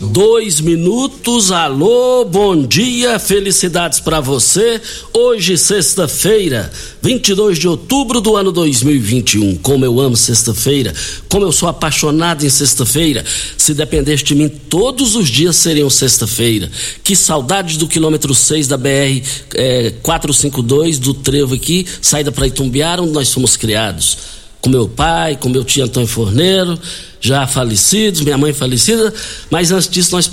dois minutos. Alô, bom dia, felicidades para você. Hoje, sexta-feira, 22 de outubro do ano 2021. Como eu amo sexta-feira, como eu sou apaixonado em sexta-feira. Se dependesse de mim, todos os dias seriam sexta-feira. Que saudades do quilômetro 6 da BR é, 452, do trevo aqui, saída para Itumbiara, onde nós fomos criados com meu pai, com meu tio Antônio Forneiro, já falecidos, minha mãe falecida, mas antes disso nós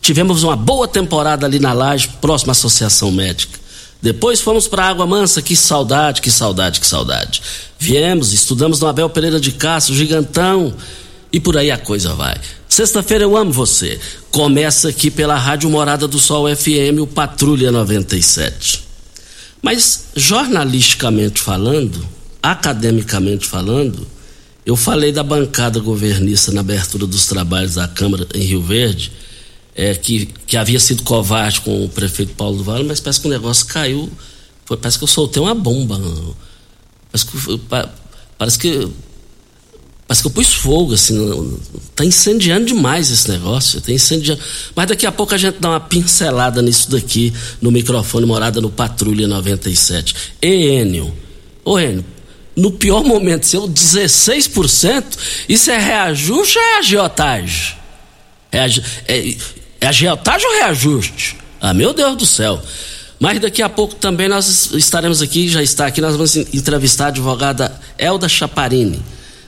tivemos uma boa temporada ali na laje, próxima à Associação Médica. Depois fomos para Água Mansa, que saudade, que saudade, que saudade. Viemos, estudamos no Abel Pereira de Castro, gigantão, e por aí a coisa vai. Sexta-feira eu amo você. Começa aqui pela Rádio Morada do Sol FM, o Patrulha 97. Mas, jornalisticamente falando, academicamente falando, eu falei da bancada governista na abertura dos trabalhos da Câmara em Rio Verde, é, que, que havia sido covarde com o prefeito Paulo do Vale, mas parece que o negócio caiu. Foi, parece que eu soltei uma bomba. Parece que, parece que, parece que eu pus fogo, assim. Está incendiando demais esse negócio. Tá incendiando. Mas daqui a pouco a gente dá uma pincelada nisso daqui no microfone morada no Patrulha 97. E Enio. Ô Enio, no pior momento seu 16%, isso é reajuste ou é agiotagem? É, é, é agiotagem ou reajuste? Ah, meu Deus do céu. Mas daqui a pouco também nós estaremos aqui, já está aqui, nós vamos entrevistar a advogada Elda Chaparini.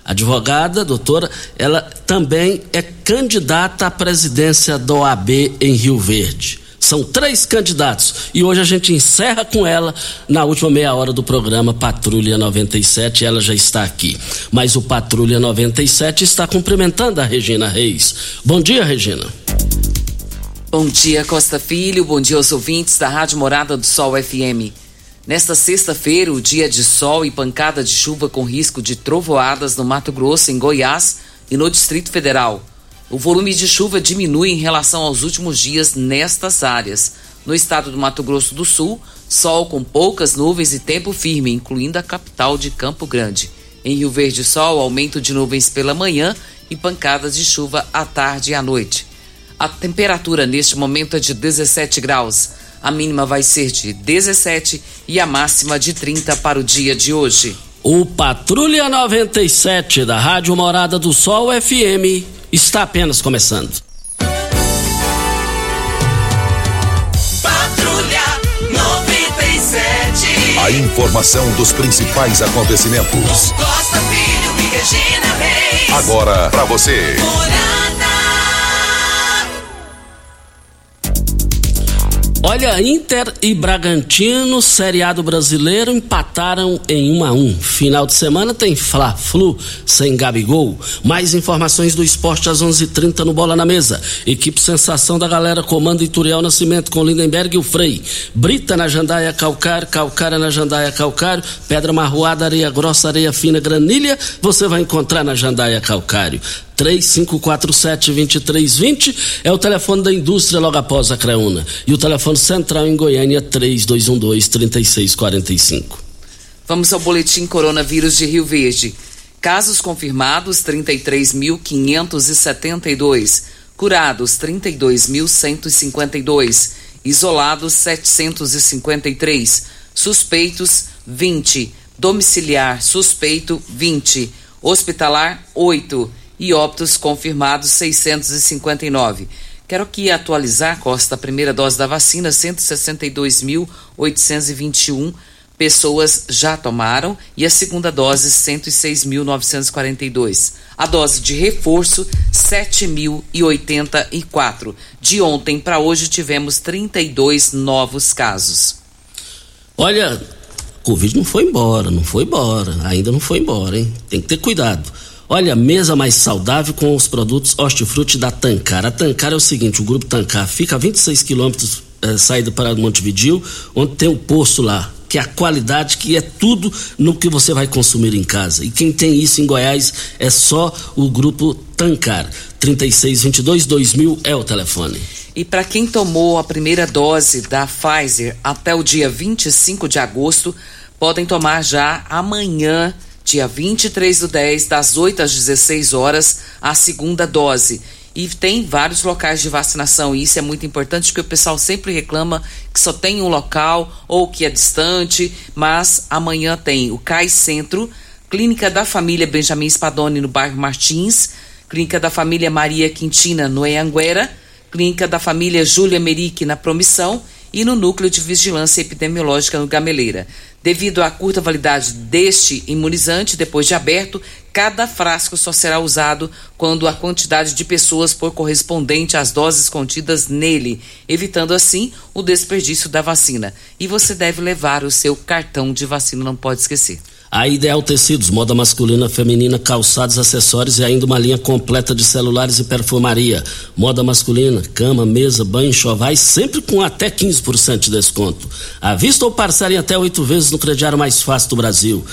Advogada, doutora, ela também é candidata à presidência da OAB em Rio Verde. São três candidatos e hoje a gente encerra com ela na última meia hora do programa Patrulha 97. Ela já está aqui. Mas o Patrulha 97 está cumprimentando a Regina Reis. Bom dia, Regina. Bom dia, Costa Filho. Bom dia aos ouvintes da Rádio Morada do Sol FM. Nesta sexta-feira, o dia de sol e pancada de chuva com risco de trovoadas no Mato Grosso, em Goiás e no Distrito Federal. O volume de chuva diminui em relação aos últimos dias nestas áreas. No estado do Mato Grosso do Sul, sol com poucas nuvens e tempo firme, incluindo a capital de Campo Grande. Em Rio Verde, sol, aumento de nuvens pela manhã e pancadas de chuva à tarde e à noite. A temperatura neste momento é de 17 graus. A mínima vai ser de 17 e a máxima de 30 para o dia de hoje. O Patrulha 97 da Rádio Morada do Sol FM está apenas começando. Patrulha 97. A informação dos principais acontecimentos. Costa Filho e Regina Reis. Agora para você. Morada. Olha, Inter e Bragantino, seriado brasileiro, empataram em 1 a 1. Final de semana tem Fla-Flu sem Gabigol. Mais informações do esporte às 11:30 no Bola na Mesa. Equipe Sensação da Galera comanda Ituriel Nascimento com Lindenberg e o Frei. Brita na Jandaia Calcário, Calcária na Jandaia Calcário, Pedra Marroada, Areia Grossa, Areia Fina, Granilha, você vai encontrar na Jandaia Calcário. 3547-2320 é o telefone da indústria logo após a Creuna. E o telefone central em Goiânia 3212-3645. Vamos ao boletim coronavírus de Rio Verde. Casos confirmados 33.572. Curados 32.152. Isolados 753. Suspeitos 20. Domiciliar suspeito 20. Hospitalar 8 e óbitos confirmados 659. Quero aqui atualizar, Costa, a primeira dose da vacina, 162.821 pessoas já tomaram e a segunda dose, 106.942. A dose de reforço, 7.084. De ontem para hoje tivemos 32 novos casos. Olha, Covid não foi embora, não foi embora, ainda não foi embora, hein? Tem que ter cuidado. Olha, mesa mais saudável com os produtos hortifruti da Tancar. A Tancar é o seguinte, o grupo Tancar fica a 26 quilômetros é, saída para Montevidil, onde tem um poço lá, que é a qualidade, que é tudo no que você vai consumir em casa. E quem tem isso em Goiás é só o grupo Tancar. 3622 2000 é o telefone. E para quem tomou a primeira dose da Pfizer até o dia 25 de agosto, podem tomar já amanhã dia 23 do 10, das 8 às 16 horas, a segunda dose. E tem vários locais de vacinação, e isso é muito importante, porque o pessoal sempre reclama que só tem um local ou que é distante, mas amanhã tem o CAI Centro, Clínica da Família Benjamin Spadoni, no bairro Martins, Clínica da Família Maria Quintina, no Eanguera, Clínica da Família Júlia Merique, na Promissão, e no Núcleo de Vigilância Epidemiológica no Gameleira. Devido à curta validade deste imunizante, depois de aberto, cada frasco só será usado quando a quantidade de pessoas for correspondente às doses contidas nele, evitando assim o desperdício da vacina. E você deve levar o seu cartão de vacina, não pode esquecer. A Ideal Tecidos, moda masculina, feminina, calçados, acessórios e ainda uma linha completa de celulares e perfumaria. Moda masculina, cama, mesa, banho, chovais, sempre com até 15% de desconto. À vista ou parcela em até oito vezes no crediário mais fácil do Brasil.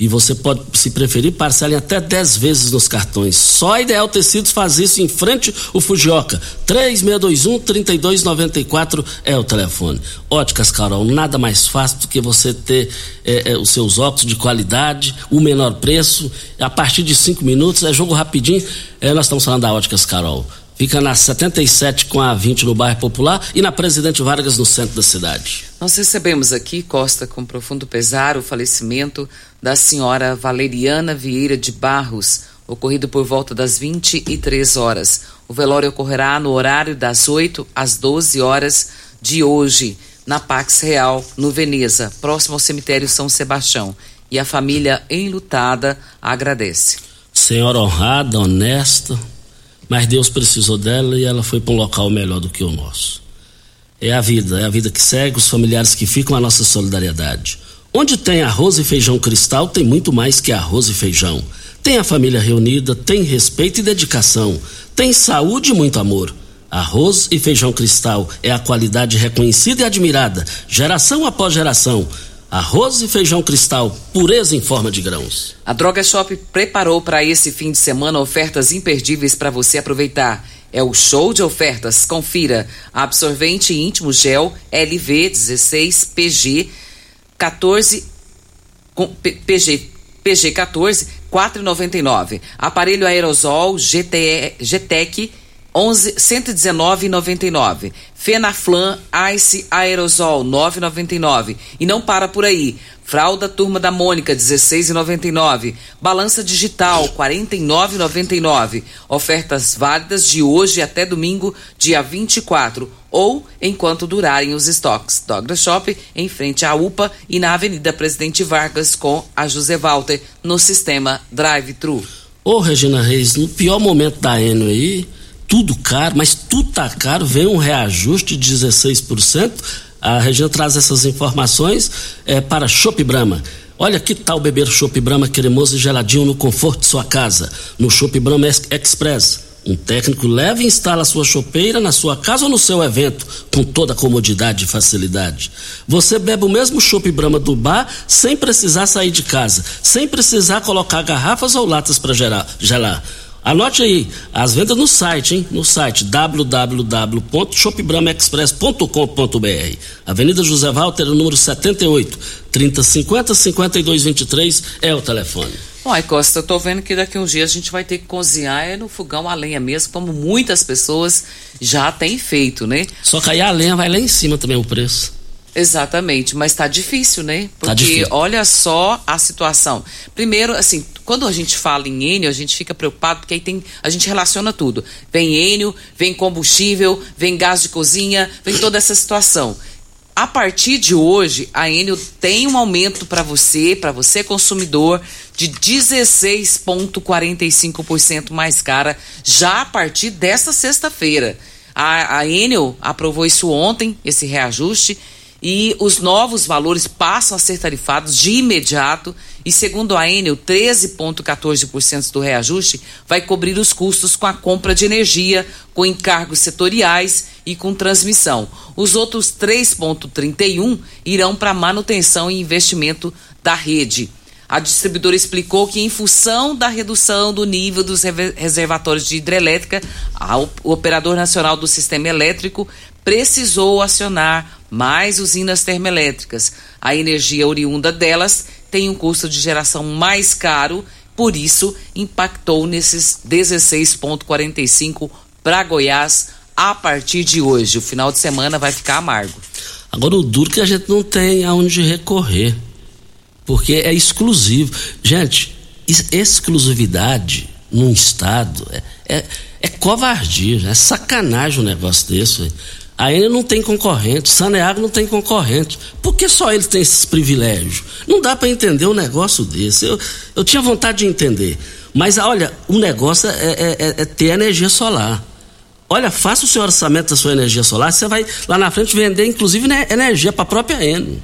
E você pode, se preferir, parcela em até 10 vezes nos cartões. Só a Ideal Tecidos faz isso em frente o Fujioka. 3621-3294 é o telefone. Óticas Carol, nada mais fácil do que você ter é, é, os seus óculos de qualidade, o menor preço. A partir de 5 minutos, é jogo rapidinho. É, nós estamos falando da Óticas Carol. Fica na 77 com a 20 no bairro Popular e na Presidente Vargas no centro da cidade. Nós recebemos aqui, Costa, com profundo pesar, o falecimento da senhora Valeriana Vieira de Barros, ocorrido por volta das 23 horas. O velório ocorrerá no horário das 8 às 12 horas de hoje, na Pax Real, no Veneza, próximo ao cemitério São Sebastião. E a família enlutada agradece. Senhora honrada, honesta, mas Deus precisou dela e ela foi para um local melhor do que o nosso. É a vida, é a vida que segue, os familiares que ficam, a nossa solidariedade. Onde tem arroz e feijão cristal, tem muito mais que arroz e feijão. Tem a família reunida, tem respeito e dedicação, tem saúde e muito amor. Arroz e feijão cristal é a qualidade reconhecida e admirada, geração após geração. Arroz e feijão cristal, pureza em forma de grãos. A Droga Shop preparou para esse fim de semana ofertas imperdíveis para você aproveitar. É o show de ofertas. Confira: absorvente íntimo gel LV 16 PG 14 PG PG 14 4,99. Aparelho aerosol GTE, GTEC 11 119,99. Fenaflan Ice Aerosol 9,99. E não para por aí. Fralda Turma da Mônica 16,99. Balança digital 49,99. Ofertas válidas de hoje até domingo, dia 24, ou enquanto durarem os estoques. Douglas Shop em frente à UPA e na Avenida Presidente Vargas com a José Walter no sistema Drive-Thru. Ô Regina Reis, no pior momento da Eno aí, tudo caro, mas tudo tá caro, vem um reajuste de 16%. A Regina traz essas informações é, para Shop Brahma. Olha que tal beber Chopp Brahma cremoso e geladinho no conforto de sua casa. No Chopp Brahma Express. Um técnico leva e instala a sua chopeira na sua casa ou no seu evento, com toda a comodidade e facilidade. Você bebe o mesmo chopp Brahma do bar sem precisar sair de casa, sem precisar colocar garrafas ou latas para gelar. Anote aí, as vendas no site, hein? No site www.shopbramaexpress.com.br. Avenida José Walter, número 78, 3050 5223 é o telefone. Olha, Costa, eu tô vendo que daqui a uns dias a gente vai ter que cozinhar é no fogão a lenha mesmo, como muitas pessoas já têm feito, né? Só que aí a lenha vai lá em cima também o preço. Exatamente, mas tá difícil, né? Tá Porque difícil. olha só a situação. Primeiro, assim, quando a gente fala em Enio, a gente fica preocupado porque aí tem, a gente relaciona tudo. Vem Enio, vem combustível, vem gás de cozinha, vem toda essa situação. A partir de hoje, a Enio tem um aumento para você, para você consumidor, de 16,45% mais cara, já a partir desta sexta-feira. A, a Enel aprovou isso ontem, esse reajuste, e os novos valores passam a ser tarifados de imediato. E segundo a Enel, 13,14% do reajuste vai cobrir os custos com a compra de energia, com encargos setoriais e com transmissão. Os outros 3,31% irão para manutenção e investimento da rede. A distribuidora explicou que, em função da redução do nível dos reservatórios de hidrelétrica, o Operador Nacional do Sistema Elétrico precisou acionar mais usinas termoelétricas. A energia oriunda delas tem um custo de geração mais caro, por isso impactou nesses 16,45 para Goiás a partir de hoje. O final de semana vai ficar amargo. Agora o duro que a gente não tem aonde recorrer. Porque é exclusivo. Gente, exclusividade num estado é, é, é covardia, é sacanagem um negócio desse. Velho. A Enel não tem concorrente, Saneago não tem concorrente. Por que só eles têm esses privilégios? Não dá para entender um negócio desse. Eu, eu tinha vontade de entender. Mas olha, o negócio é, é- é- é ter energia solar. Olha, faça o seu orçamento da sua energia solar, você vai lá na frente vender, inclusive, né, energia para a própria Enel.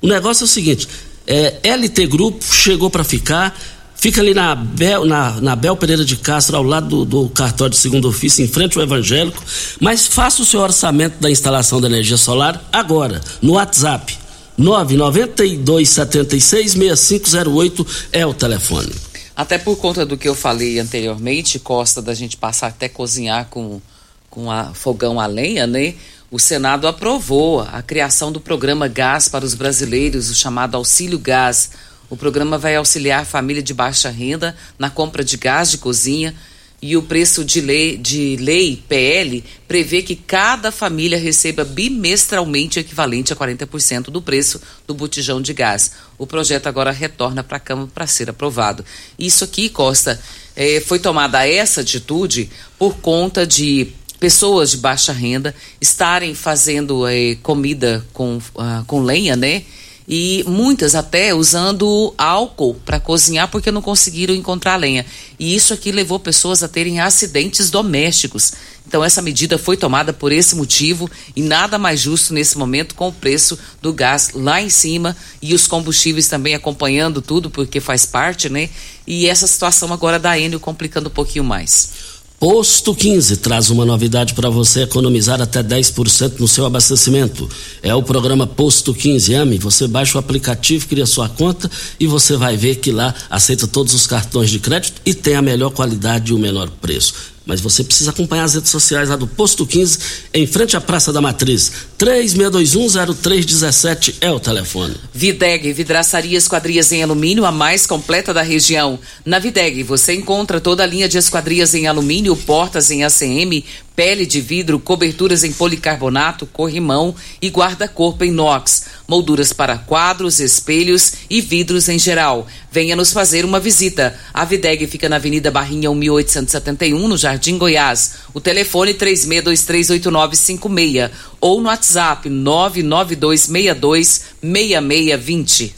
O negócio é o seguinte: é, LT Grupo chegou para ficar, fica ali na Bel, na, na Bel Pereira de Castro, ao lado do, do cartório de segundo ofício, em frente ao evangélico. Mas faça o seu orçamento da instalação da energia solar agora, no WhatsApp. 992766508 é o telefone. Até por conta do que eu falei anteriormente, Costa, da gente passar até cozinhar com, com a fogão a lenha, né? O Senado aprovou a criação do programa Gás para os Brasileiros, o chamado Auxílio Gás. O programa vai auxiliar a família de baixa renda na compra de gás de cozinha e o preço de lei, de lei PL prevê que cada família receba bimestralmente o equivalente a 40% do preço do botijão de gás. O projeto agora retorna para a Câmara para ser aprovado. Isso aqui, Costa, eh, foi tomada essa atitude por conta de pessoas de baixa renda estarem fazendo eh, comida com, ah, com lenha, né? E muitas até usando álcool para cozinhar porque não conseguiram encontrar lenha. E isso aqui levou pessoas a terem acidentes domésticos. Então essa medida foi tomada por esse motivo e nada mais justo nesse momento com o preço do gás lá em cima e os combustíveis também acompanhando tudo porque faz parte, né? E essa situação agora da Enel complicando um pouquinho mais. Posto 15 traz uma novidade para você economizar até 10% no seu abastecimento. É o programa Posto 15. Ame, você baixa o aplicativo, cria sua conta e você vai ver que lá aceita todos os cartões de crédito e tem a melhor qualidade e o menor preço. Mas você precisa acompanhar as redes sociais lá do Posto 15, em frente à Praça da Matriz. 36210317 é o telefone. Videg, vidraçaria esquadrias em alumínio, a mais completa da região. Na Videg, você encontra toda a linha de esquadrias em alumínio, portas em ACM, pele de vidro, coberturas em policarbonato, corrimão e guarda-corpo em inox, molduras para quadros, espelhos e vidros em geral. Venha nos fazer uma visita. A Videg fica na Avenida Barrinha 1871, no Jardim Goiás. O telefone 36238956 ou no WhatsApp 992626620.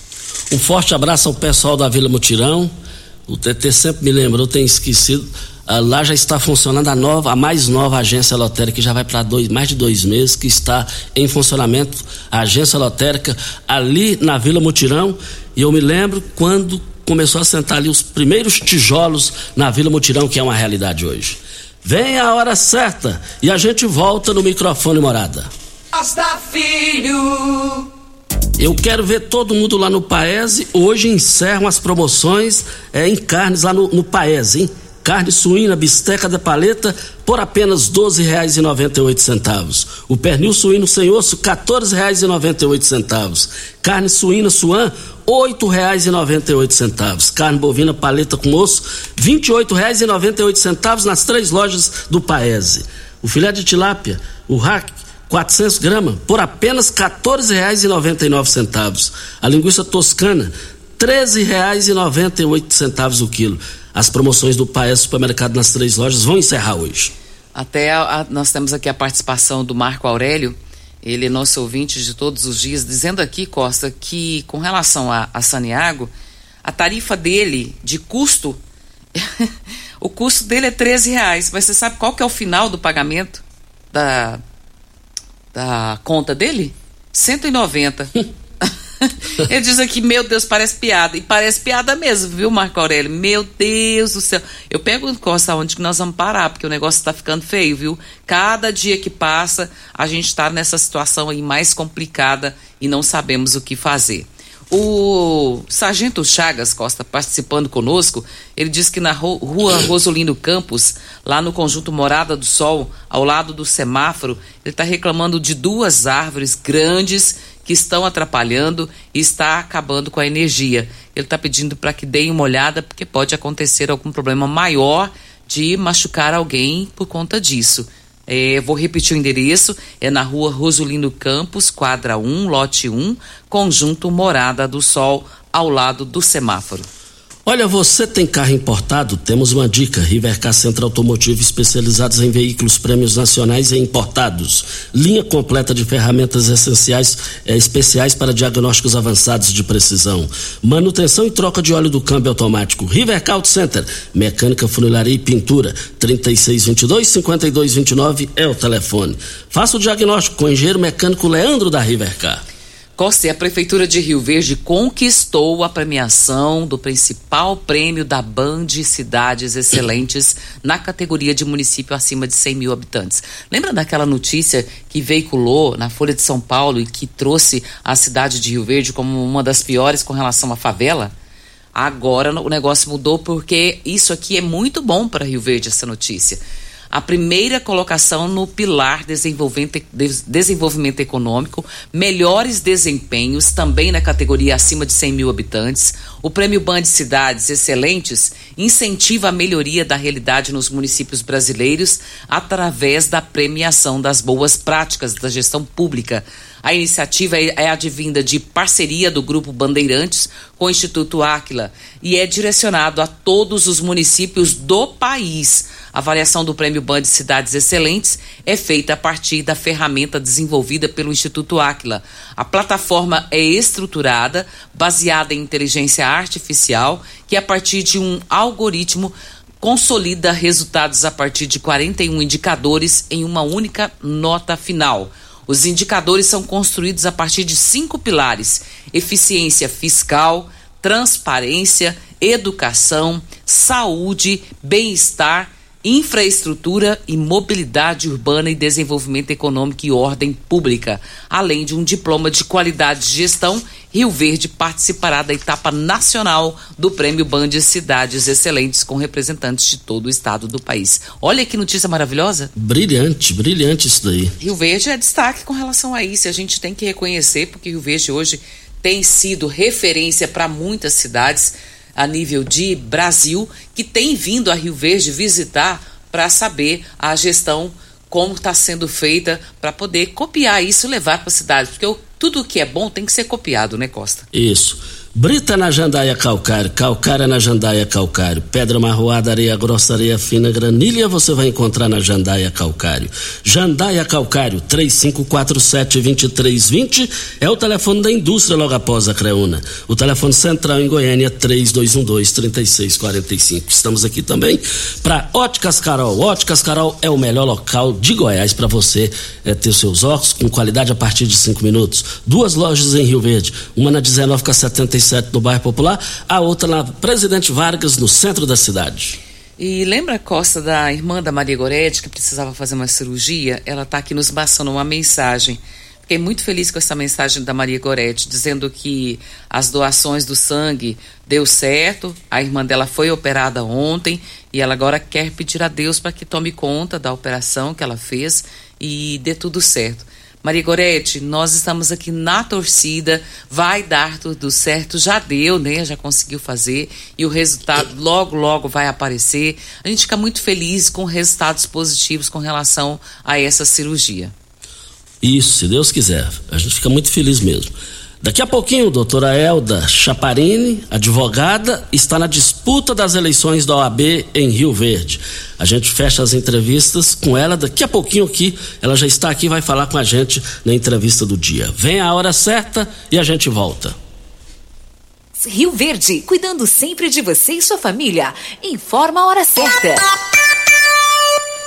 Um forte abraço ao pessoal da Vila Mutirão. O TT sempre me lembrou, tem esquecido. Ah, lá já está funcionando a nova, a mais nova agência lotérica, que já vai para mais de dois meses, que está em funcionamento, a agência lotérica ali na Vila Mutirão. E eu me lembro quando começou a sentar ali os primeiros tijolos na Vila Mutirão, que é uma realidade hoje. Vem a hora certa e a gente volta no microfone morada. Costa Filho. Eu quero ver todo mundo lá no Paese. Hoje encerram as promoções é, em carnes lá no, no Paese, hein? Carne suína, bisteca de paleta por apenas R$ 12,98. O pernil suíno sem osso, R$ 14,98. Carne suína suan, R$ 8,98. Carne bovina paleta com osso, R$ 28,98 nas três lojas do Paese. O filé de tilápia, o rack, 400 gramas, por apenas R$ 14,99. A linguiça toscana, 13,98 o quilo. As promoções do Paes Supermercado nas três lojas vão encerrar hoje. Até a, a, nós temos aqui a participação do Marco Aurélio, ele é nosso ouvinte de todos os dias, dizendo aqui, Costa, que com relação a, a Saniago, a tarifa dele de custo, o custo dele é 13 reais, mas você sabe qual que é o final do pagamento da, da conta dele? 190. Ele diz aqui, meu Deus, parece piada. E parece piada mesmo, viu, Marco Aurélio? Meu Deus do céu. Eu pergunto, Costa, onde que nós vamos parar? Porque o negócio está ficando feio, viu? Cada dia que passa, a gente está nessa situação aí mais complicada e não sabemos o que fazer. O Sargento Chagas Costa participando conosco, ele disse que na rua Rosolino Campos, lá no conjunto Morada do Sol, ao lado do semáforo, ele está reclamando de duas árvores grandes que estão atrapalhando e está acabando com a energia. Ele está pedindo para que deem uma olhada, porque pode acontecer algum problema maior de machucar alguém por conta disso. É, vou repetir o endereço: é na rua Rosolino Campos, quadra 1, lote 1, conjunto Morada do Sol, ao lado do semáforo. Olha, você tem carro importado? Temos uma dica. Rivercar Centro Automotivo especializados em veículos prêmios nacionais e importados. Linha completa de ferramentas essenciais eh, especiais para diagnósticos avançados de precisão. Manutenção e troca de óleo do câmbio automático. Rivercar Auto Center. Mecânica, funilaria e pintura. 3622-5229 é o telefone. Faça o diagnóstico com o engenheiro mecânico Leandro da Rivercar. Costa, a Prefeitura de Rio Verde conquistou a premiação do principal prêmio da Band Cidades Excelentes na categoria de município acima de 100 mil habitantes. Lembra daquela notícia que veiculou na Folha de São Paulo e que trouxe a cidade de Rio Verde como uma das piores com relação à favela? Agora o negócio mudou porque isso aqui é muito bom para Rio Verde, essa notícia a primeira colocação no pilar desenvolvimento, econômico, melhores desempenhos também na categoria acima de 100 mil habitantes. O Prêmio Band Cidades Excelentes incentiva a melhoria da realidade nos municípios brasileiros através da premiação das boas práticas da gestão pública. A iniciativa é, é advinda de parceria do Grupo Bandeirantes com o Instituto Áquila e é direcionado a todos os municípios do país a avaliação do Prêmio Band Cidades Excelentes é feita a partir da ferramenta desenvolvida pelo Instituto Áquila. A plataforma é estruturada, baseada em inteligência artificial, que a partir de um algoritmo consolida resultados a partir de 41 indicadores em uma única nota final. Os indicadores são construídos a partir de cinco pilares: eficiência fiscal, transparência, educação, saúde, bem-estar infraestrutura e mobilidade urbana e desenvolvimento econômico e ordem pública, além de um diploma de qualidade de gestão. Rio Verde participará da etapa nacional do Prêmio Band Cidades Excelentes com representantes de todo o estado do país. Olha que notícia maravilhosa. Brilhante, brilhante isso daí. Rio Verde é destaque com relação a isso. A gente tem que reconhecer porque Rio Verde hoje tem sido referência para muitas cidades a nível de Brasil que tem vindo a Rio Verde visitar para saber a gestão como está sendo feita para poder copiar isso e levar para a cidade, porque tudo que é bom tem que ser copiado, né, Costa? Isso. Brita na Jandaia Calcário, calcária na Jandaia Calcário, pedra marroada, areia grossa, areia fina, granilha você vai encontrar na Jandaia Calcário. Jandaia Calcário, 3547-2320 é o telefone da indústria logo após a Creuna. O telefone central em Goiânia, 3212-3645. Estamos aqui também para Óticas Carol. Óticas Carol é o melhor local de Goiás para você é, ter seus óculos com qualidade a partir de 5 minutos. Duas lojas em Rio Verde, uma na 19 com 75 no bairro Popular, a outra na Presidente Vargas, no centro da cidade. E lembra a Costa da irmã da Maria Goretti, que precisava fazer uma cirurgia? Ela está aqui nos passando uma mensagem. Fiquei muito feliz com essa mensagem da Maria Goretti, dizendo que as doações do sangue deu certo, a irmã dela foi operada ontem e ela agora quer pedir a Deus para que tome conta da operação que ela fez e dê tudo certo. Maria Gorete, nós estamos aqui na torcida, vai dar tudo certo, já deu, né? Já conseguiu fazer e o resultado logo, logo vai aparecer. A gente fica muito feliz com resultados positivos com relação a essa cirurgia. Isso, se Deus quiser. A gente fica muito feliz mesmo. Daqui a pouquinho, doutora Elda Chaparini, advogada, está na disputa das eleições da OAB em Rio Verde. A gente fecha as entrevistas com ela. Daqui a pouquinho aqui, ela já está aqui e vai falar com a gente na entrevista do dia. Vem a hora certa e a gente volta. Rio Verde, cuidando sempre de você e sua família. Informa a hora certa.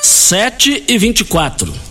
7 e 24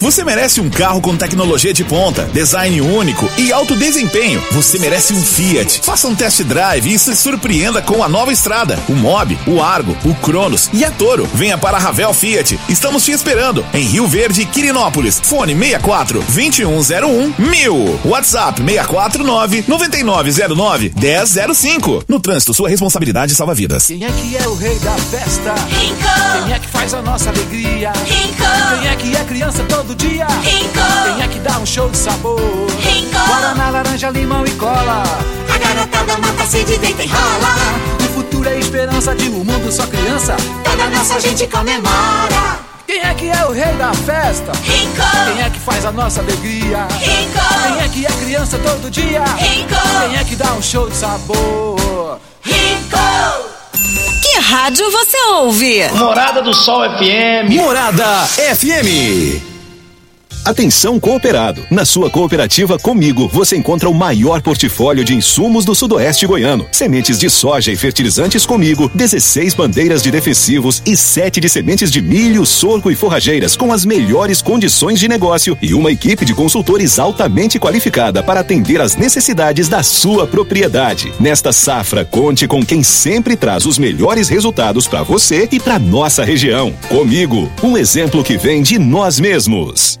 Você merece um carro com tecnologia de ponta, design único e alto desempenho. Você merece um Fiat. Faça um test drive e se surpreenda com a nova estrada, o Mob, o Argo, o Cronos e a Toro. Venha para a Ravel Fiat. Estamos te esperando em Rio Verde, Quirinópolis. Fone 64 2101 1000. WhatsApp 649 9909 1005. No trânsito, sua responsabilidade salva vidas. Quem é que é o rei da festa? Rico. Quem é que faz a nossa alegria? Rico. Quem é que é criança todo todo dia. Rico! Quem é que dá um show de sabor? Rico! Guaraná, laranja, limão e cola. A garotada mata sede e deita e rola. O futuro é esperança de um mundo só criança. Toda nossa gente comemora. Quem é que é o rei da festa? Rico! Quem é que faz a nossa alegria? Rico! Quem é que é criança todo dia? Rico! Quem é que dá um show de sabor? Rico! Que rádio você ouve? Morada do Sol FM. Morada FM. Atenção cooperado. Na sua cooperativa Comigo, você encontra o maior portfólio de insumos do Sudoeste goiano. Sementes de soja e fertilizantes Comigo, 16 bandeiras de defensivos e 7 de sementes de milho, sorgo e forrageiras com as melhores condições de negócio e uma equipe de consultores altamente qualificada para atender às necessidades da sua propriedade. Nesta safra, conte com quem sempre traz os melhores resultados para você e para nossa região. Comigo, um exemplo que vem de nós mesmos.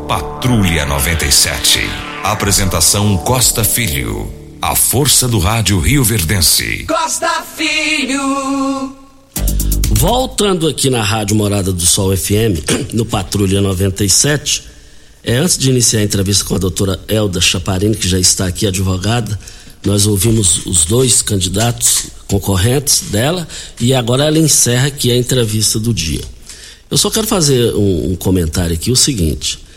Patrulha 97. Apresentação Costa Filho. A força do rádio Rio Verdense. Costa Filho. Voltando aqui na Rádio Morada do Sol FM, no Patrulha 97, É, antes de iniciar a entrevista com a doutora Elda Chaparini, que já está aqui, advogada, nós ouvimos os dois candidatos concorrentes dela e agora ela encerra aqui a entrevista do dia. Eu só quero fazer um, um comentário aqui, o seguinte.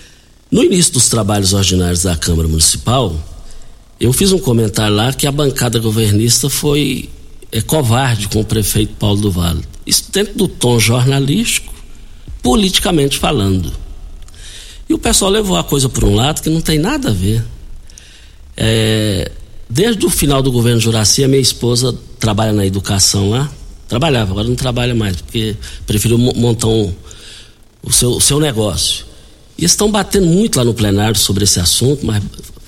No início dos trabalhos ordinários da Câmara Municipal, eu fiz um comentário lá que a bancada governista foi é, covarde com o prefeito Paulo do Vale. Isso dentro do tom jornalístico, politicamente falando. E o pessoal levou a coisa por um lado que não tem nada a ver. É, desde o final do governo Juraci, a minha esposa trabalha na educação lá. Trabalhava, agora não trabalha mais, porque preferiu montar um, o, seu, o seu negócio. E estão batendo muito lá no plenário sobre esse assunto, mas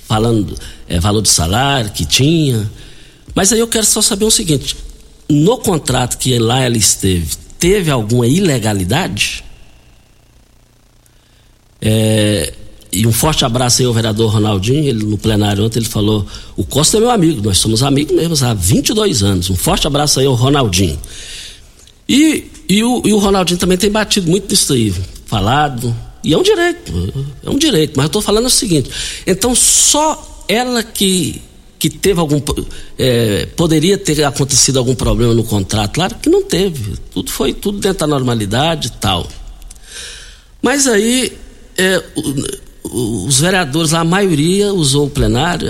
falando é, valor de salário que tinha. Mas aí eu quero só saber o seguinte: no contrato que lá ela esteve, teve alguma ilegalidade? É, e um forte abraço aí ao vereador Ronaldinho, ele no plenário ontem ele falou, o Costa é meu amigo, nós somos amigos mesmo há 22 anos. Um forte abraço aí ao Ronaldinho. E, e, o, e o Ronaldinho também tem batido muito nisso aí, falado, e é um direito, é um direito, mas eu estou falando o seguinte, então só ela que, que teve algum. É, poderia ter acontecido algum problema no contrato, claro que não teve. Tudo foi tudo dentro da normalidade e tal. Mas aí é, os vereadores, a maioria usou o plenário,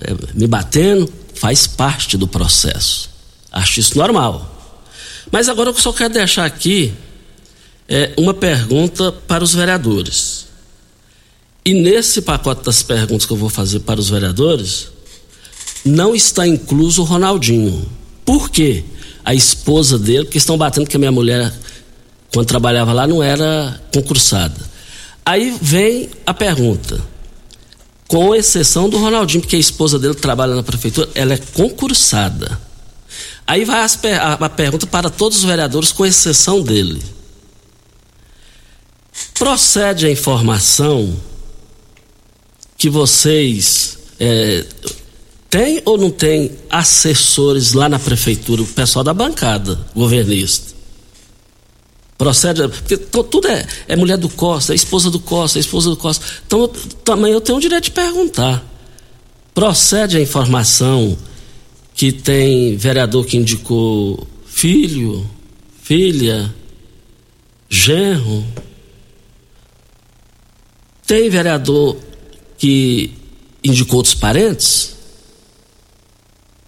é, me batendo, faz parte do processo. Acho isso normal. Mas agora eu só quero deixar aqui é, uma pergunta para os vereadores. E nesse pacote das perguntas que eu vou fazer para os vereadores, não está incluso o Ronaldinho. Por quê? A esposa dele, porque estão batendo que a minha mulher, quando trabalhava lá, não era concursada. Aí vem a pergunta. Com exceção do Ronaldinho, porque a esposa dele trabalha na prefeitura, ela é concursada. Aí vai a, a pergunta para todos os vereadores, com exceção dele. Procede a informação que vocês é, têm ou não têm assessores lá na prefeitura, o pessoal da bancada governista? Procede, porque tudo é, é mulher do Costa, é esposa do Costa, é esposa do Costa. Então também eu tenho o direito de perguntar. Procede a informação que tem vereador que indicou filho, filha, genro. Tem vereador que indicou outros parentes?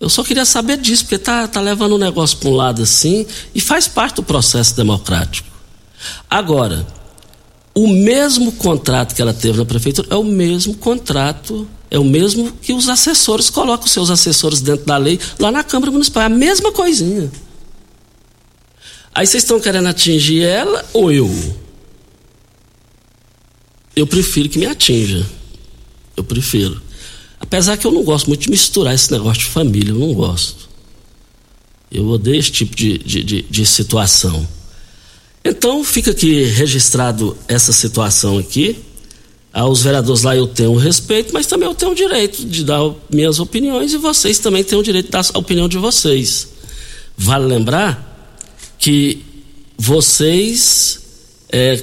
Eu só queria saber disso, porque tá, tá levando o negócio para um lado assim e faz parte do processo democrático. Agora, o mesmo contrato que ela teve na prefeitura é o mesmo contrato, é o mesmo que os assessores colocam seus assessores dentro da lei lá na Câmara Municipal, é a mesma coisinha. Aí vocês estão querendo atingir ela ou eu? Eu prefiro que me atinja. Eu prefiro. Apesar que eu não gosto muito de misturar esse negócio de família, eu não gosto. Eu odeio esse tipo de, de, de, de situação. Então fica aqui registrado essa situação aqui. Aos vereadores lá eu tenho respeito, mas também eu tenho o direito de dar minhas opiniões e vocês também têm o direito de dar a opinião de vocês. Vale lembrar que vocês é,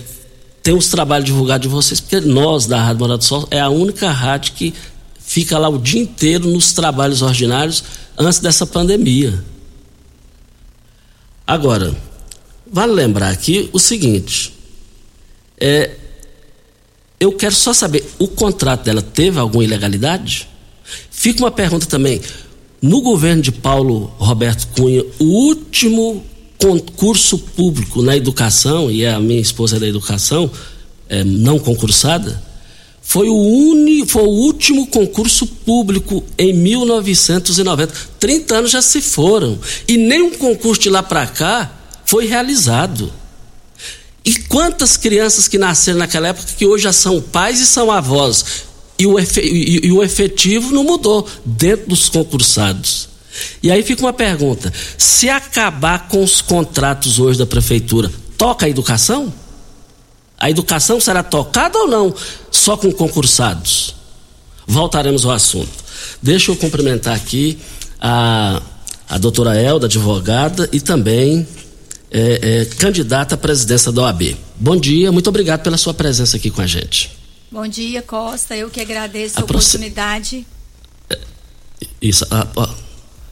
tem os trabalhos divulgados de vocês, porque nós da Rádio Morado do Sol é a única rádio que fica lá o dia inteiro nos trabalhos ordinários antes dessa pandemia. Agora, vale lembrar aqui o seguinte: é, eu quero só saber, o contrato dela teve alguma ilegalidade? Fica uma pergunta também. No governo de Paulo Roberto Cunha, o último concurso público na educação, e a minha esposa é da educação, é, não concursada, foi o, uni, foi o último concurso público em 1990. 30 anos já se foram. E nenhum concurso de lá para cá foi realizado. E quantas crianças que nasceram naquela época que hoje já são pais e são avós? E o efetivo não mudou dentro dos concursados. E aí fica uma pergunta: se acabar com os contratos hoje da prefeitura, toca a educação? A educação será tocada ou não só com concursados? Voltaremos ao assunto. Deixa eu cumprimentar aqui a, a doutora Elda, advogada, e também é, é, candidata à presidência da OAB. Bom dia, muito obrigado pela sua presença aqui com a gente. Bom dia, Costa. Eu que agradeço a, a oportunidade. Isso. A, a...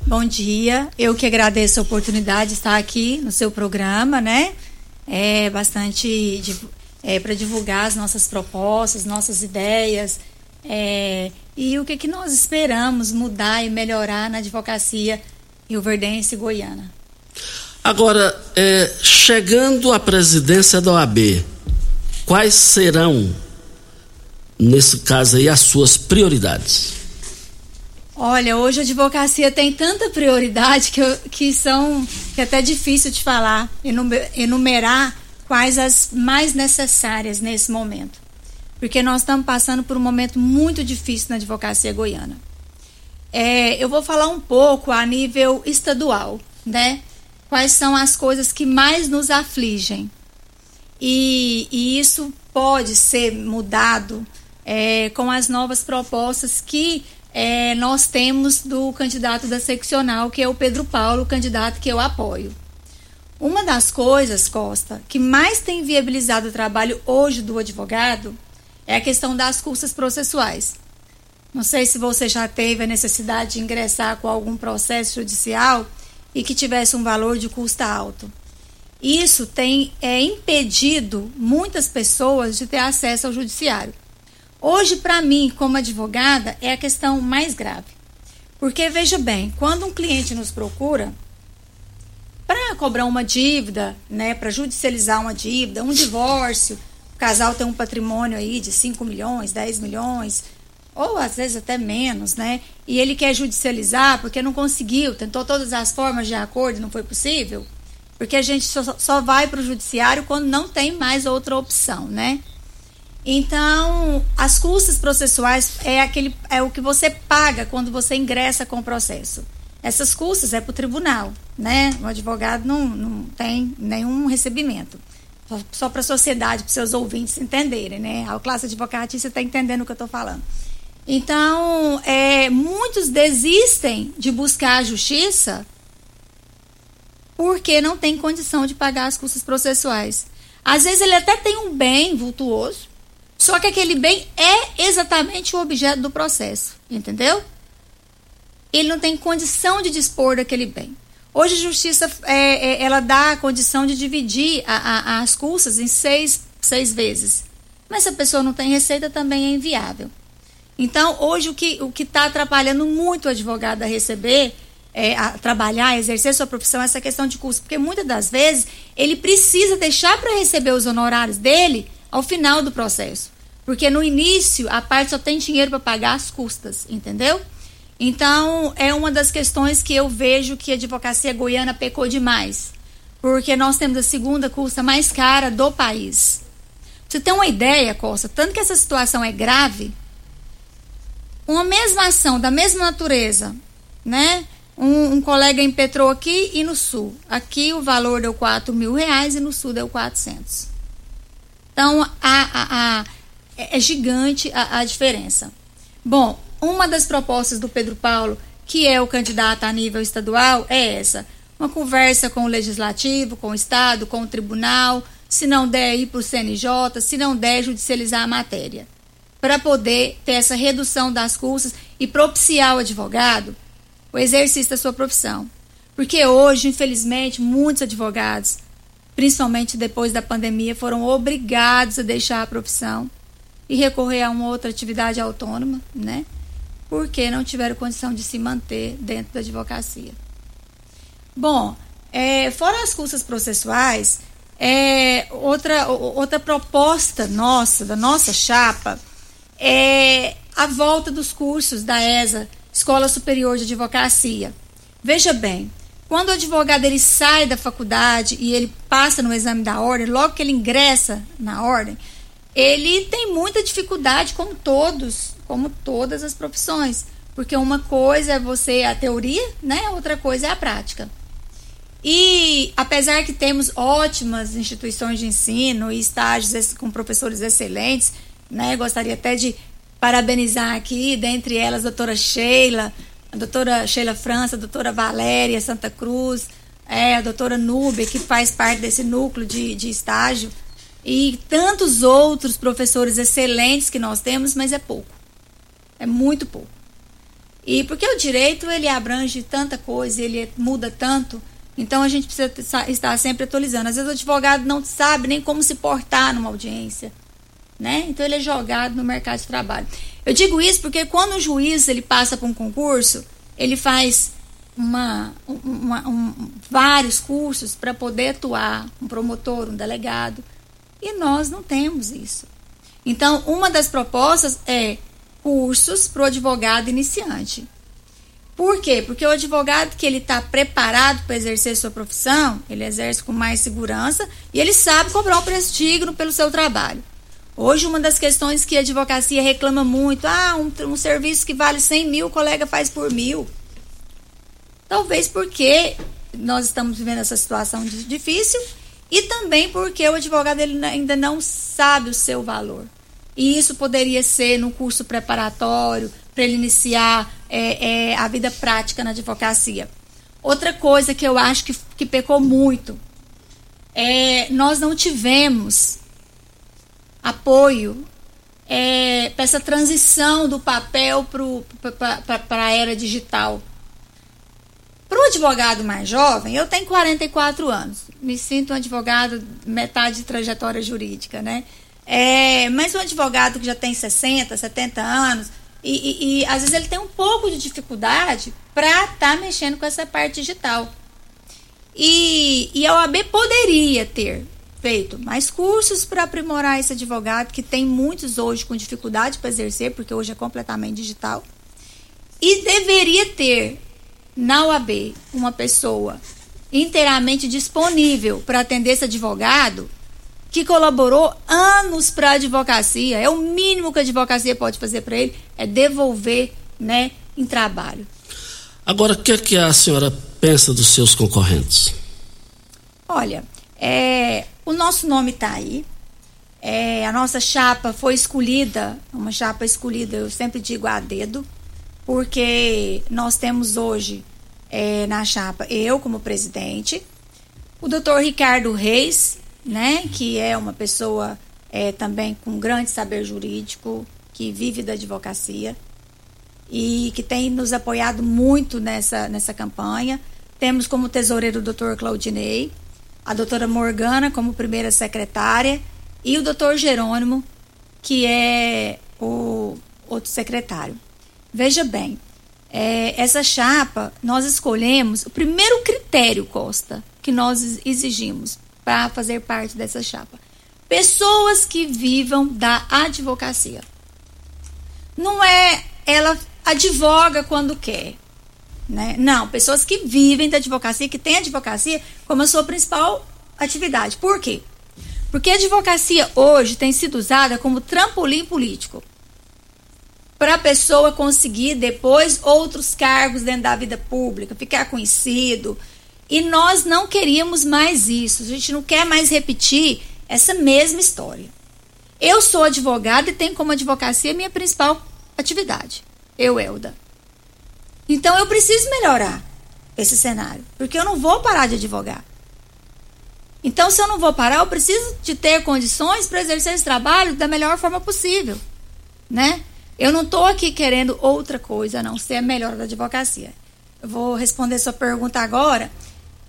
Bom dia. Eu que agradeço a oportunidade de estar aqui no seu programa, né? É bastante é, para divulgar as nossas propostas, nossas ideias é, e o que, que nós esperamos mudar e melhorar na advocacia rio-verdense e goiana. Agora, é, chegando à presidência da OAB, quais serão, nesse caso aí, as suas prioridades? Olha, hoje a advocacia tem tanta prioridade que, eu, que são que é até difícil de falar, enumerar quais as mais necessárias nesse momento. Porque nós estamos passando por um momento muito difícil na advocacia goiana. É, eu vou falar um pouco a nível estadual, né? Quais são as coisas que mais nos afligem. E, e isso pode ser mudado é, com as novas propostas que é, nós temos do candidato da seccional, que é o Pedro Paulo, o candidato que eu apoio. Uma das coisas, Costa, que mais tem viabilizado o trabalho hoje do advogado é a questão das custas processuais. Não sei se você já teve a necessidade de ingressar com algum processo judicial e que tivesse um valor de custa alto. Isso tem é, impedido muitas pessoas de ter acesso ao judiciário. Hoje, para mim, como advogada, é a questão mais grave. Porque, veja bem, quando um cliente nos procura, para cobrar uma dívida, né, para judicializar uma dívida, um divórcio, o casal tem um patrimônio aí de 5 milhões, 10 milhões, ou às vezes até menos, né? E ele quer judicializar porque não conseguiu, tentou todas as formas de acordo não foi possível. Porque a gente só, só vai para o judiciário quando não tem mais outra opção, né? Então, as custas processuais é aquele é o que você paga quando você ingressa com o processo. Essas custas é para o tribunal, né? O advogado não, não tem nenhum recebimento. Só, só para a sociedade, para seus ouvintes entenderem, né? A classe advocatícia está entendendo o que eu estou falando. Então, é, muitos desistem de buscar a justiça porque não tem condição de pagar as custas processuais. Às vezes ele até tem um bem vultuoso, só que aquele bem é exatamente o objeto do processo, entendeu? ele não tem condição de dispor daquele bem. Hoje a justiça é, é, ela dá a condição de dividir a, a, as custas em seis, seis vezes. Mas se a pessoa não tem receita, também é inviável. Então, hoje o que o está atrapalhando muito o advogado a receber, é, a trabalhar, a exercer sua profissão, é essa questão de custo. Porque muitas das vezes ele precisa deixar para receber os honorários dele ao final do processo. Porque no início a parte só tem dinheiro para pagar as custas, entendeu? Então, é uma das questões que eu vejo que a advocacia goiana pecou demais. Porque nós temos a segunda cursa mais cara do país. Você ter uma ideia, Costa, tanto que essa situação é grave, uma mesma ação da mesma natureza, né? Um, um, colega impetrou aqui e no sul. Aqui o valor deu 4 mil reais e no sul deu 400. Então, a, a, a é, gigante a, a diferença. Bom, uma das propostas do Pedro Paulo, que é o candidato a nível estadual, é essa: uma conversa com o legislativo, com o Estado, com o tribunal, se não der ir para o CNJ, se não der judicializar a matéria, para poder ter essa redução das custas e propiciar ao advogado o exercício da sua profissão. Porque hoje, infelizmente, muitos advogados, principalmente depois da pandemia, foram obrigados a deixar a profissão e recorrer a uma outra atividade autônoma, né? porque não tiveram condição de se manter dentro da advocacia. Bom, é, fora as custas processuais, é, outra, outra proposta nossa, da nossa chapa, é a volta dos cursos da ESA, Escola Superior de Advocacia. Veja bem, quando o advogado ele sai da faculdade e ele passa no exame da ordem, logo que ele ingressa na ordem, ele tem muita dificuldade, como todos, como todas as profissões. Porque uma coisa é você a teoria, né? Outra coisa é a prática. E apesar que temos ótimas instituições de ensino e estágios com professores excelentes, né? Gostaria até de parabenizar aqui, dentre elas, a doutora Sheila, a doutora Sheila França, a doutora Valéria Santa Cruz, é, a doutora Nube, que faz parte desse núcleo de, de estágio e tantos outros professores excelentes que nós temos, mas é pouco. É muito pouco. E porque o direito ele abrange tanta coisa, ele muda tanto, então a gente precisa estar sempre atualizando. Às vezes o advogado não sabe nem como se portar numa audiência, né? Então ele é jogado no mercado de trabalho. Eu digo isso porque quando o juiz ele passa por um concurso, ele faz uma, uma um, vários cursos para poder atuar, um promotor, um delegado. E nós não temos isso. Então, uma das propostas é cursos para o advogado iniciante. Por quê? Porque o advogado que ele está preparado para exercer sua profissão, ele exerce com mais segurança e ele sabe cobrar um preço digno pelo seu trabalho. Hoje, uma das questões que a advocacia reclama muito, ah, um, um serviço que vale 100 mil, o colega faz por mil. Talvez porque nós estamos vivendo essa situação difícil e também porque o advogado ele ainda não sabe o seu valor. E isso poderia ser no curso preparatório, para ele iniciar é, é, a vida prática na advocacia. Outra coisa que eu acho que, que pecou muito é nós não tivemos apoio é, para essa transição do papel para a era digital. Para o advogado mais jovem, eu tenho 44 anos, me sinto um advogado metade de trajetória jurídica, né? É, mas um advogado que já tem 60, 70 anos, e, e, e às vezes ele tem um pouco de dificuldade para estar tá mexendo com essa parte digital. E, e a OAB poderia ter mais cursos para aprimorar esse advogado, que tem muitos hoje com dificuldade para exercer, porque hoje é completamente digital. E deveria ter na OAB uma pessoa inteiramente disponível para atender esse advogado que colaborou anos para a advocacia. É o mínimo que a advocacia pode fazer para ele, é devolver né, em trabalho. Agora, o que, é que a senhora pensa dos seus concorrentes? Olha, é, o nosso nome está aí. É, a nossa chapa foi escolhida, uma chapa escolhida, eu sempre digo a dedo, porque nós temos hoje é, na chapa eu como presidente, o doutor Ricardo Reis, né, que é uma pessoa é, também com grande saber jurídico, que vive da advocacia e que tem nos apoiado muito nessa, nessa campanha. Temos como tesoureiro o doutor Claudinei, a doutora Morgana como primeira secretária e o doutor Jerônimo, que é o outro secretário. Veja bem, é, essa chapa, nós escolhemos o primeiro critério, Costa, que nós exigimos para fazer parte dessa chapa. Pessoas que vivam da advocacia. Não é ela advoga quando quer. Né? Não, pessoas que vivem da advocacia, que têm a advocacia como a sua principal atividade. Por quê? Porque a advocacia hoje tem sido usada como trampolim político para a pessoa conseguir depois outros cargos dentro da vida pública, ficar conhecido, e nós não queríamos mais isso. A gente não quer mais repetir essa mesma história. Eu sou advogada e tenho como advocacia minha principal atividade. Eu, Elda. Então eu preciso melhorar esse cenário, porque eu não vou parar de advogar. Então, se eu não vou parar, eu preciso de ter condições para exercer esse trabalho da melhor forma possível, né? Eu não estou aqui querendo outra coisa não ser a melhor da advocacia. Eu vou responder sua pergunta agora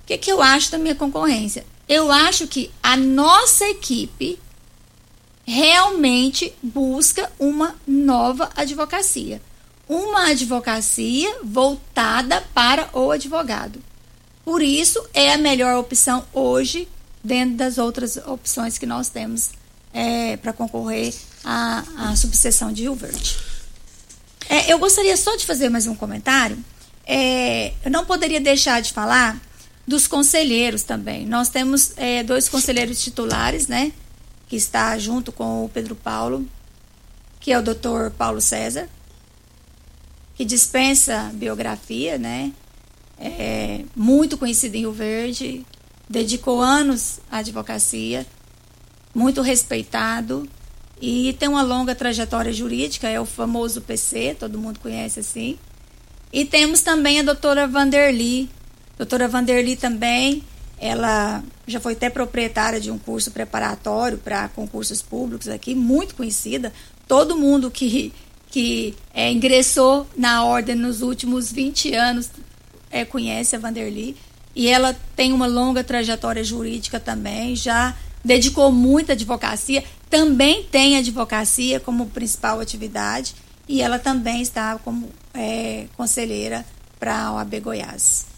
que, que eu acho da minha concorrência? Eu acho que a nossa equipe realmente busca uma nova advocacia. Uma advocacia voltada para o advogado. Por isso, é a melhor opção hoje, dentro das outras opções que nós temos é, para concorrer à, à subseção de Rio. É, eu gostaria só de fazer mais um comentário. É, eu não poderia deixar de falar dos conselheiros também. Nós temos é, dois conselheiros titulares, né? Que está junto com o Pedro Paulo, que é o doutor Paulo César, que dispensa biografia, né? É, muito conhecido em Rio Verde, dedicou anos à advocacia, muito respeitado e tem uma longa trajetória jurídica, é o famoso PC, todo mundo conhece assim. E temos também a doutora Vanderly, doutora Vanderly também, ela já foi até proprietária de um curso preparatório para concursos públicos aqui, muito conhecida. Todo mundo que, que é, ingressou na ordem nos últimos 20 anos é, conhece a Vanderly. E ela tem uma longa trajetória jurídica também, já dedicou muita advocacia, também tem advocacia como principal atividade e ela também está como é, conselheira para a OAB Goiás.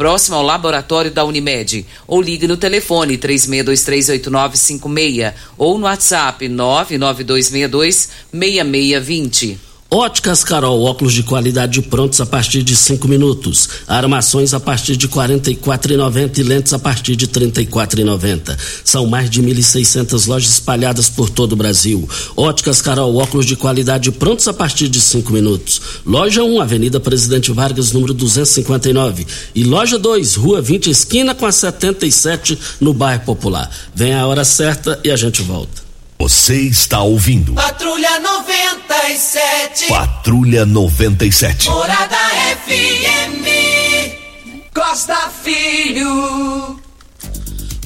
próximo ao laboratório da Unimed. Ou ligue no telefone 36238956 ou no WhatsApp 992626620. Óticas Carol, óculos de qualidade prontos a partir de cinco minutos. Armações a partir de quarenta e quatro e lentes a partir de trinta e quatro São mais de 1.600 lojas espalhadas por todo o Brasil. Óticas Carol, óculos de qualidade prontos a partir de cinco minutos. Loja 1, Avenida Presidente Vargas, número 259. E loja 2, Rua 20, esquina com a 77, no bairro Popular. Vem a hora certa e a gente volta. Você está ouvindo. Patrulha 97. Patrulha 97. Morada FM. Costa Filho.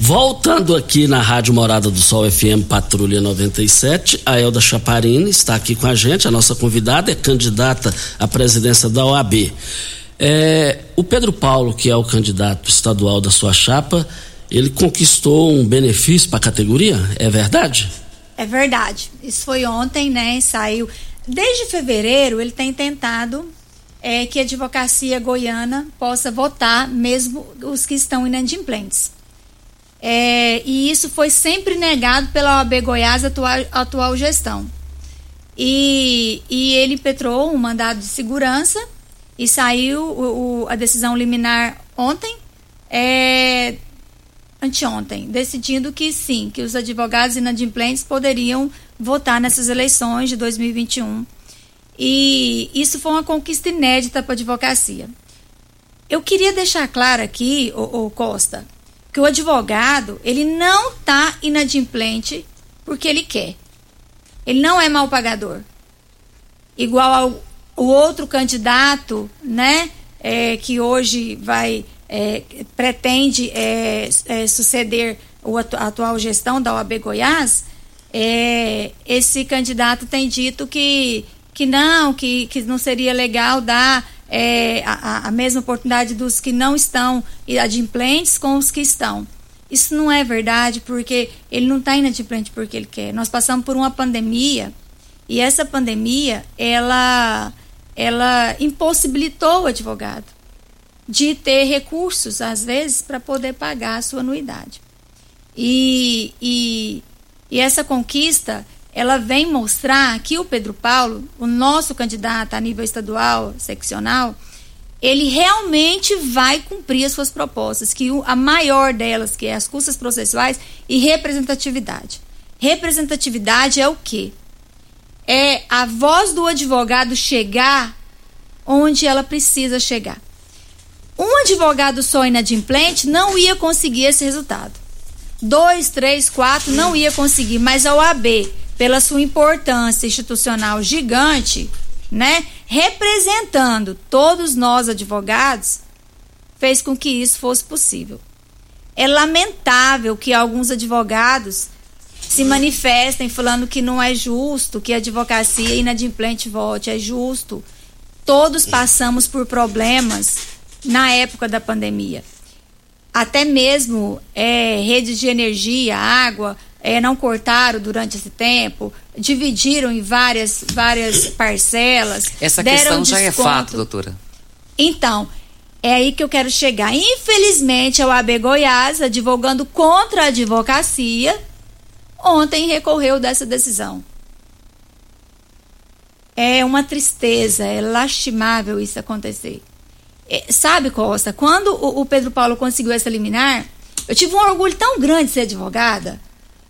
Voltando aqui na Rádio Morada do Sol FM Patrulha 97, a Elda Chaparini está aqui com a gente, a nossa convidada é candidata à presidência da OAB. É, o Pedro Paulo, que é o candidato estadual da sua chapa, ele conquistou um benefício para a categoria, é verdade? É verdade. Isso foi ontem, né? Saiu. Desde fevereiro, ele tem tentado é, que a advocacia goiana possa votar, mesmo os que estão inadimplentes. É, e isso foi sempre negado pela OAB Goiás, atual, atual gestão. E, e ele impetrou um mandado de segurança e saiu o, o, a decisão liminar ontem, é, anteontem, decidindo que sim, que os advogados inadimplentes poderiam votar nessas eleições de 2021. E isso foi uma conquista inédita para a advocacia. Eu queria deixar claro aqui, o, Costa, que o advogado ele não está inadimplente porque ele quer. Ele não é mal pagador. Igual ao o outro candidato, né, é, que hoje vai é, pretende é, é, suceder a atual gestão da OAB Goiás, é, esse candidato tem dito que, que não, que, que não seria legal dar é, a, a mesma oportunidade dos que não estão adimplentes com os que estão. Isso não é verdade, porque ele não está inadimplente porque ele quer. Nós passamos por uma pandemia e essa pandemia, ela, ela impossibilitou o advogado de ter recursos, às vezes, para poder pagar a sua anuidade. E, e, e, essa conquista, ela vem mostrar que o Pedro Paulo, o nosso candidato a nível estadual, seccional, ele realmente vai cumprir as suas propostas, que a maior delas, que é as custas processuais e representatividade. Representatividade é o quê? É a voz do advogado chegar onde ela precisa chegar. Um advogado só inadimplente não ia conseguir esse resultado. Dois, três, quatro não ia conseguir, mas a OAB, pela sua importância institucional gigante, né, representando todos nós advogados, fez com que isso fosse possível. É lamentável que alguns advogados se manifestem falando que não é justo que a advocacia inadimplente vote. É justo. Todos passamos por problemas na época da pandemia. Até mesmo é, redes de energia, água, é, não cortaram durante esse tempo, dividiram em várias, várias parcelas. Essa questão já é fato, doutora. Então, é aí que eu quero chegar. Infelizmente, a OAB Goiás, advogando contra a advocacia, ontem recorreu dessa decisão. É uma tristeza, é lastimável isso acontecer. É, sabe, Costa, quando o, o, Pedro Paulo conseguiu essa liminar, eu tive um orgulho tão grande de ser advogada.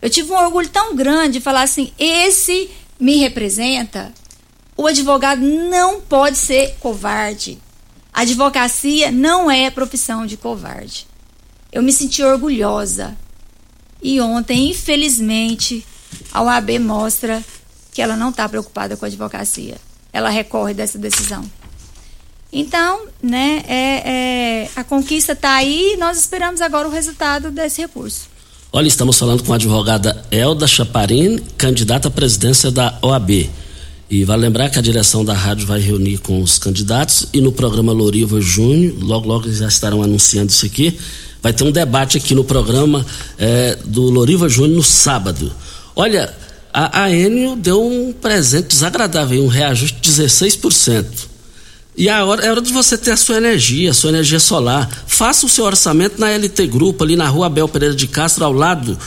Eu tive um orgulho tão grande de falar assim: esse me representa. O advogado não pode ser covarde. A advocacia não é profissão de covarde. Eu me senti orgulhosa. E ontem, infelizmente, a OAB mostra que ela não está preocupada com a advocacia. Ela recorre dessa decisão. Então, né, é, é a conquista está aí e nós esperamos agora o resultado desse recurso. Olha, estamos falando com a advogada Elda Chaparin, candidata à presidência da OAB. E vale lembrar que a direção da rádio vai reunir com os candidatos e no programa Loriva Júnior, logo logo já estarão anunciando isso aqui, vai ter um debate aqui no programa é, do Loriva Júnior no sábado. Olha, a, Enio deu um presente desagradável, um reajuste de 16%. E a hora, é hora de você ter a sua energia, a sua energia solar. Faça o seu orçamento na LT Grupo, ali na rua Abel Pereira de Castro, ao lado,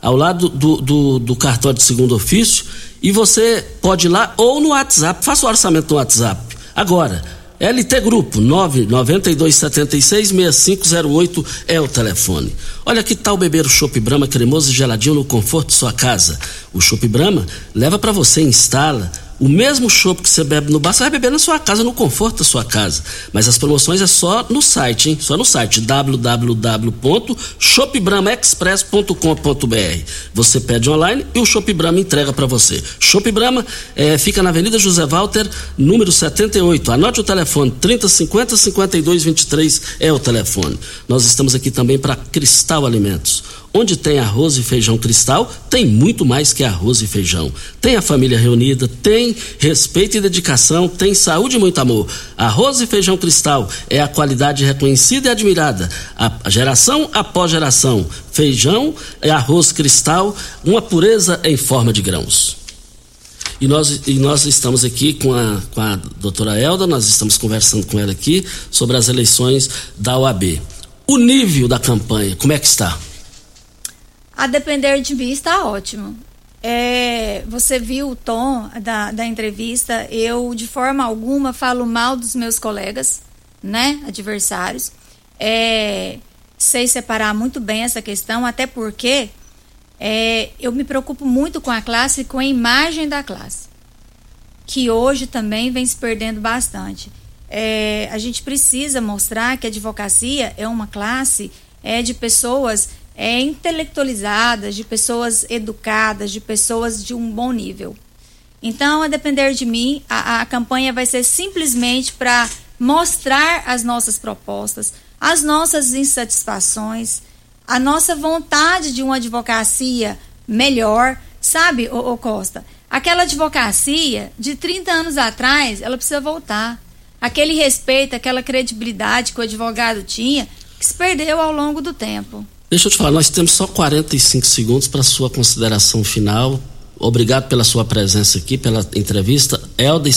ao lado do, do, do cartório de segundo ofício. E você pode ir lá ou no WhatsApp. Faça o orçamento no WhatsApp. Agora, LT Grupo, 992766508 é o telefone. Olha que tal beber o Chopp Brahma cremoso e geladinho no conforto de sua casa. O Chopp Brahma leva para você, instala o mesmo chopp que você bebe no bar, você vai beber na sua casa, no conforto da sua casa. Mas as promoções é só no site, hein? Só no site www.shopbramaexpress.com.br. Você pede online e o Shop Brahma entrega para você. Shop Brahma é, fica na Avenida José Walter, número 78. Anote o telefone 3050 5223 é o telefone. Nós estamos aqui também para Cristal Alimentos Onde tem arroz e feijão cristal, tem muito mais que arroz e feijão. Tem a família reunida, tem respeito e dedicação, tem saúde e muito amor. Arroz e feijão cristal é a qualidade reconhecida e admirada, a geração após geração. Feijão é arroz cristal, uma pureza em forma de grãos. E nós, e nós estamos aqui com a, com a doutora Elda, nós estamos conversando com ela aqui sobre as eleições da OAB. O nível da campanha, como é que está? A depender de mim está ótimo. É, você viu o tom da, da entrevista, eu de forma alguma falo mal dos meus colegas, né, adversários. É, sei separar muito bem essa questão, até porque é, eu me preocupo muito com a classe e com a imagem da classe, que hoje também vem se perdendo bastante. É, a gente precisa mostrar que a advocacia é uma classe é, de pessoas é, intelectualizadas, de pessoas educadas, de pessoas de um bom nível. Então, a depender de mim, a, a campanha vai ser simplesmente para mostrar as nossas propostas, as nossas insatisfações, a nossa vontade de uma advocacia melhor, sabe, ô, ô Costa? Aquela advocacia de 30 anos atrás, ela precisa voltar. Aquele respeito, aquela credibilidade que o advogado tinha, que se perdeu ao longo do tempo. Deixa eu te falar, nós temos só 45 segundos para sua consideração final. Obrigado pela sua presença aqui, pela entrevista. Elda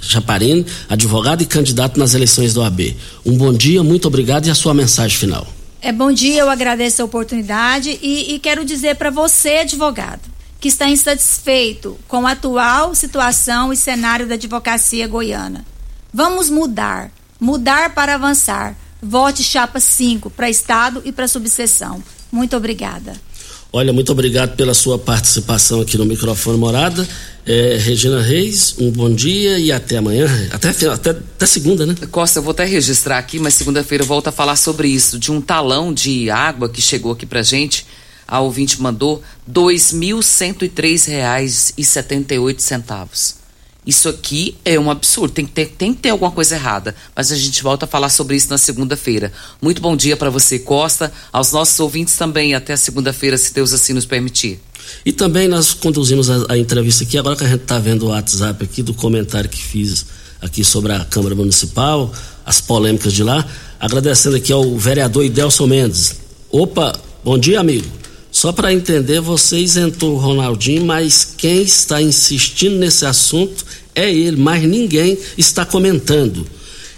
Chaparini, advogado e candidato nas eleições do AB. Um bom dia, muito obrigado e a sua mensagem final. É bom dia, eu agradeço a oportunidade e, e quero dizer para você, advogado, que está insatisfeito com a atual situação e cenário da advocacia goiana. Vamos mudar, mudar para avançar Vote chapa 5 para Estado e para subseção. Muito obrigada. Olha, muito obrigado pela sua participação aqui no microfone Morada. É, Regina Reis, um bom dia e até amanhã, até, até, até segunda, né? Costa, eu vou até registrar aqui, mas segunda-feira eu volto a falar sobre isso, de um talão de água que chegou aqui pra gente, a ouvinte mandou R$ 2.103,78. Isso aqui é um absurdo, tem que, ter, tem que ter alguma coisa errada. Mas a gente volta a falar sobre isso na segunda-feira. Muito bom dia para você, Costa, aos nossos ouvintes também, até segunda-feira, se Deus assim nos permitir. E também nós conduzimos a, a entrevista aqui, agora que a gente está vendo o WhatsApp aqui, do comentário que fiz aqui sobre a Câmara Municipal, as polêmicas de lá, agradecendo aqui ao vereador Idelson Mendes. Opa, bom dia, amigo. Só para entender, você isentou o Ronaldinho, mas quem está insistindo nesse assunto é ele, mas ninguém está comentando.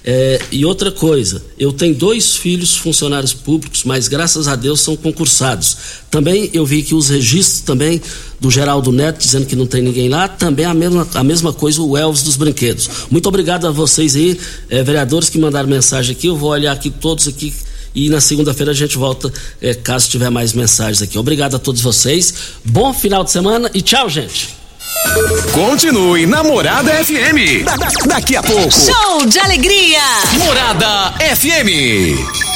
É, e outra coisa, eu tenho dois filhos funcionários públicos, mas graças a Deus são concursados. Também eu vi que os registros também do Geraldo Neto dizendo que não tem ninguém lá, também a mesma, a mesma coisa o Elvis dos Brinquedos. Muito obrigado a vocês aí, é, vereadores que mandaram mensagem aqui. Eu vou olhar aqui todos aqui e na segunda-feira a gente volta, é, caso tiver mais mensagens aqui. Obrigado a todos vocês, bom final de semana e tchau, gente. Continue Namorada FM. Da, da, daqui a pouco. Show de alegria. Morada FM.